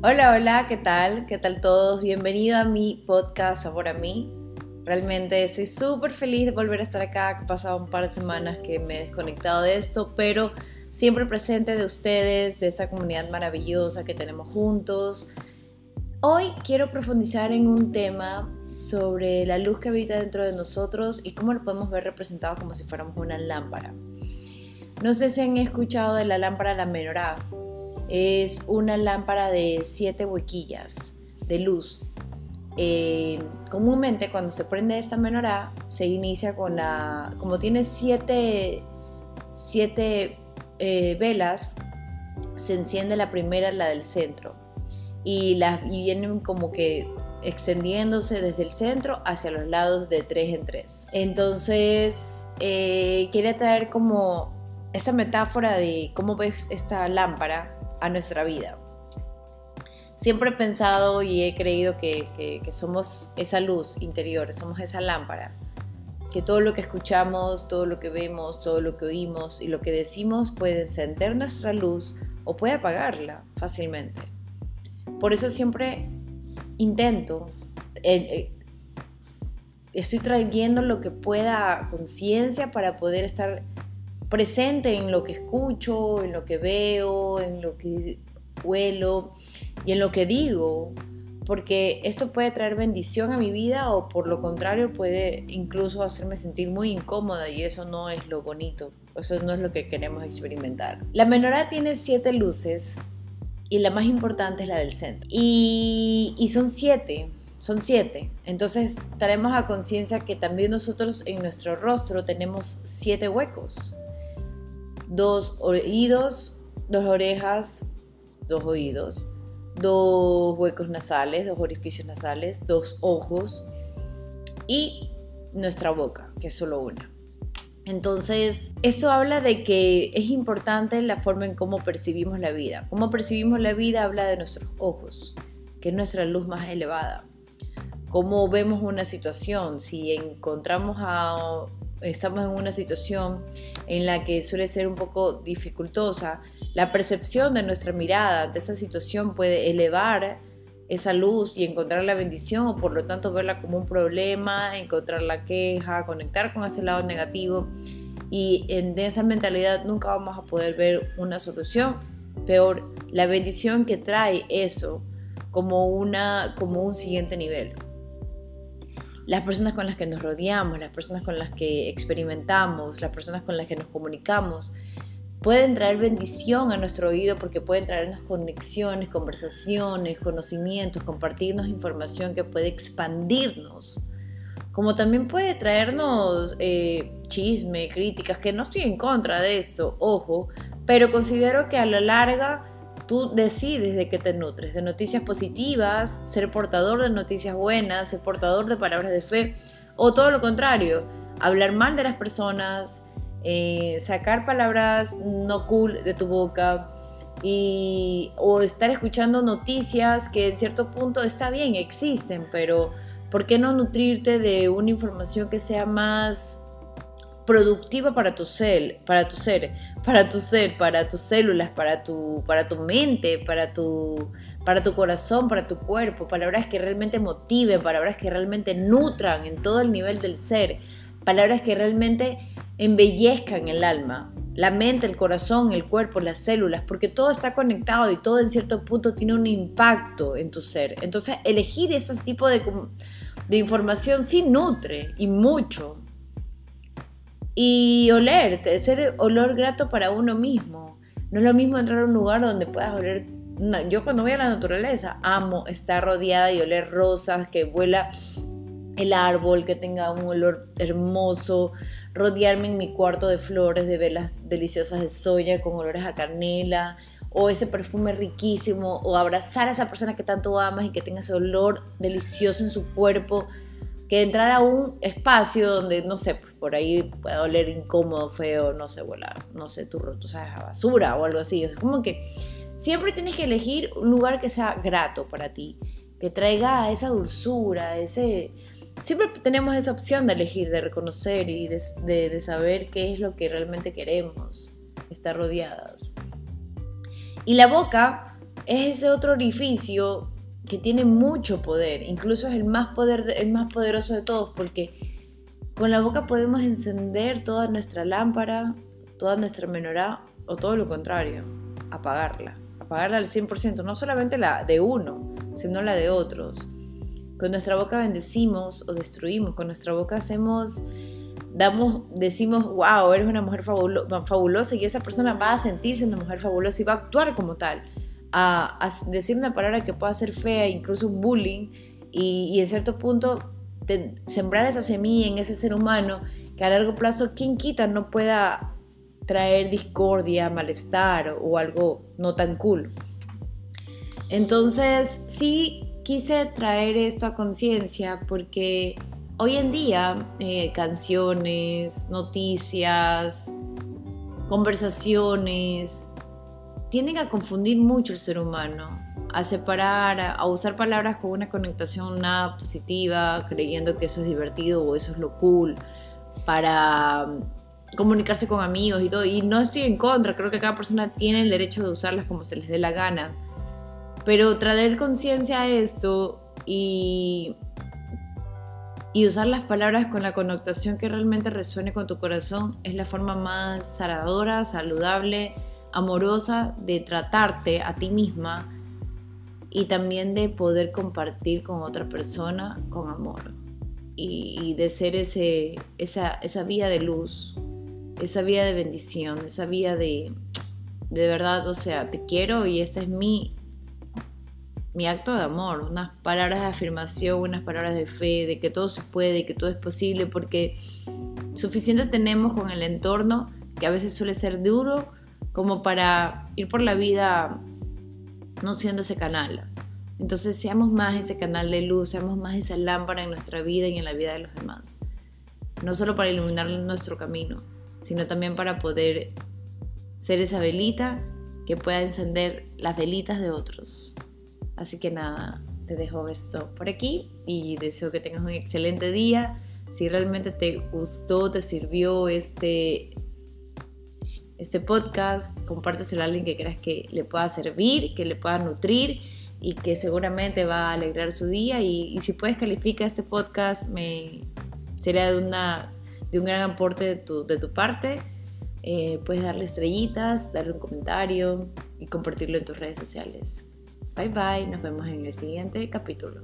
Hola, hola, ¿qué tal? ¿Qué tal todos? Bienvenido a mi podcast Sabor a mí. Realmente estoy súper feliz de volver a estar acá. He pasado un par de semanas que me he desconectado de esto, pero siempre presente de ustedes, de esta comunidad maravillosa que tenemos juntos. Hoy quiero profundizar en un tema sobre la luz que habita dentro de nosotros y cómo lo podemos ver representado como si fuéramos una lámpara. No sé si han escuchado de la lámpara la menorá es una lámpara de siete huequillas de luz. Eh, comúnmente cuando se prende esta menorá se inicia con la, como tiene siete, eh, velas, se enciende la primera, la del centro, y, las, vienen como que extendiéndose desde el centro hacia los lados de tres en tres. Entonces, eh, quiere traer como esta metáfora de cómo ves esta lámpara a nuestra vida. Siempre he pensado y he creído que, somos esa luz interior, somos esa lámpara, que todo lo que escuchamos, todo lo que vemos, todo lo que oímos y lo que decimos puede encender nuestra luz o puede apagarla fácilmente. Por eso siempre intento, eh, estoy trayendo lo que pueda conciencia para poder estar presente en lo que escucho, en lo que veo, en lo que huelo y en lo que digo, porque esto puede traer bendición a mi vida o por lo contrario puede incluso hacerme sentir muy incómoda y eso no es lo bonito, eso no es lo que queremos experimentar. La menorá tiene siete luces y la más importante es la del centro. Y, son siete, son siete. Entonces traemos a conciencia que también nosotros en nuestro rostro tenemos siete huecos dos oídos, dos orejas, dos oídos, dos huecos nasales, dos orificios nasales, dos ojos y nuestra boca, que es solo una. Entonces, esto habla de que es importante la forma en cómo percibimos la vida. Cómo percibimos la vida habla de nuestros ojos, que es nuestra luz más elevada. Cómo vemos una situación, si encontramos a estamos en una situación en la que suele ser un poco dificultosa, la percepción de nuestra mirada de esa situación puede elevar esa luz y encontrar la bendición o por lo tanto verla como un problema, encontrar la queja, conectar con ese lado negativo y en esa mentalidad nunca vamos a poder ver una solución. Peor, la bendición que trae eso como, una, como un siguiente nivel las personas con las que nos rodeamos, las personas con las que experimentamos, las personas con las que nos comunicamos, pueden traer bendición a nuestro oído porque pueden traernos conexiones, conversaciones, conocimientos, compartirnos información que puede expandirnos. Como también puede traernos eh, chisme, críticas, que no estoy en contra de esto, ojo, pero considero que a la larga Tú decides de qué te nutres, de noticias positivas, ser portador de noticias buenas, ser portador de palabras de fe, o todo lo contrario, hablar mal de las personas, eh, sacar palabras no cool de tu boca y, o estar escuchando noticias que en cierto punto está bien, existen, pero ¿por qué no nutrirte de una información que sea más productiva para tu ser, para tu ser, para tu ser, para tus células, para tu, para tu mente, para tu, para tu corazón, para tu cuerpo, palabras que realmente motiven, palabras que realmente nutran en todo el nivel del ser, palabras que realmente embellezcan el alma, la mente, el corazón, el cuerpo, las células, porque todo está conectado y todo en cierto punto tiene un impacto en tu ser. Entonces, elegir ese tipo de, de información sí nutre y mucho y oler, ser olor grato para uno mismo. No es lo mismo entrar a un lugar donde puedas oler. yo cuando voy a la naturaleza amo estar rodeada y oler rosas, que vuela el árbol, que tenga un olor hermoso, rodearme en mi cuarto de flores, de velas deliciosas de soya con olores a canela, o ese perfume riquísimo, o abrazar a esa persona que tanto amas y que tenga ese olor delicioso en su cuerpo que entrar a un espacio donde, no sé, pues por ahí puede oler incómodo, feo, no sé, volar, no sé, tu, tú sabes, a basura o algo así. Es como que siempre tienes que elegir un lugar que sea grato para ti, que traiga esa dulzura, ese... Siempre tenemos esa opción de elegir, de reconocer y de, de saber qué es lo que realmente queremos, estar rodeadas. Y la boca es ese otro orificio que tiene mucho poder, incluso es el más, poder, el más poderoso de todos, porque con la boca podemos encender toda nuestra lámpara, toda nuestra menorá, o todo lo contrario, apagarla, apagarla al 100%, no solamente la de uno, sino la de otros. Con nuestra boca bendecimos o destruimos, con nuestra boca hacemos damos, decimos, wow, eres una mujer fabulosa y esa persona va a sentirse una mujer fabulosa y va a actuar como tal a, decir una palabra que pueda ser fea, incluso un bullying, y, en cierto punto sembrar esa semilla en ese ser humano que a largo plazo, quien quita, no pueda traer discordia, malestar o algo no tan cool. Entonces, sí quise traer esto a conciencia porque hoy en día eh, canciones, noticias, conversaciones, tienden a confundir mucho el ser humano, a separar, a usar palabras con una connotación nada positiva, creyendo que eso es divertido o eso es lo cool, para mm, comunicarse con amigos y todo. Y no estoy en contra, creo que cada persona tiene el derecho de usarlas como se les dé la gana. Pero traer conciencia a esto y, y usar las palabras con la connotación que realmente resuene con tu corazón es la forma más sanadora, saludable, amorosa de tratarte a ti misma y también de poder compartir con otra persona con amor. Y, de ser ese, esa, esa vía de luz, esa vía de bendición, esa vía de, de verdad, o sea, te quiero y este es mi, mi acto de amor, unas palabras de afirmación, unas palabras de fe, de que todo se puede, que todo es posible, porque suficiente tenemos con el entorno que a veces suele ser duro como para ir por la vida no siendo ese canal. Entonces seamos más ese canal de luz, seamos más esa lámpara en nuestra vida y en la vida de los demás. No solo para iluminar nuestro camino, sino también para poder ser esa velita que pueda encender las velitas de otros. Así que nada, te dejo esto por aquí y deseo que tengas un excelente día. Si realmente te gustó, te sirvió este este podcast, compárteselo a alguien que creas que le pueda servir, que le pueda nutrir y que seguramente va a alegrar su día. Y, si puedes calificar este podcast, me sería de, una, de un gran aporte de tu, de tu parte. Eh, puedes darle estrellitas, darle un comentario y compartirlo en tus redes sociales. Bye bye, nos vemos en el siguiente capítulo.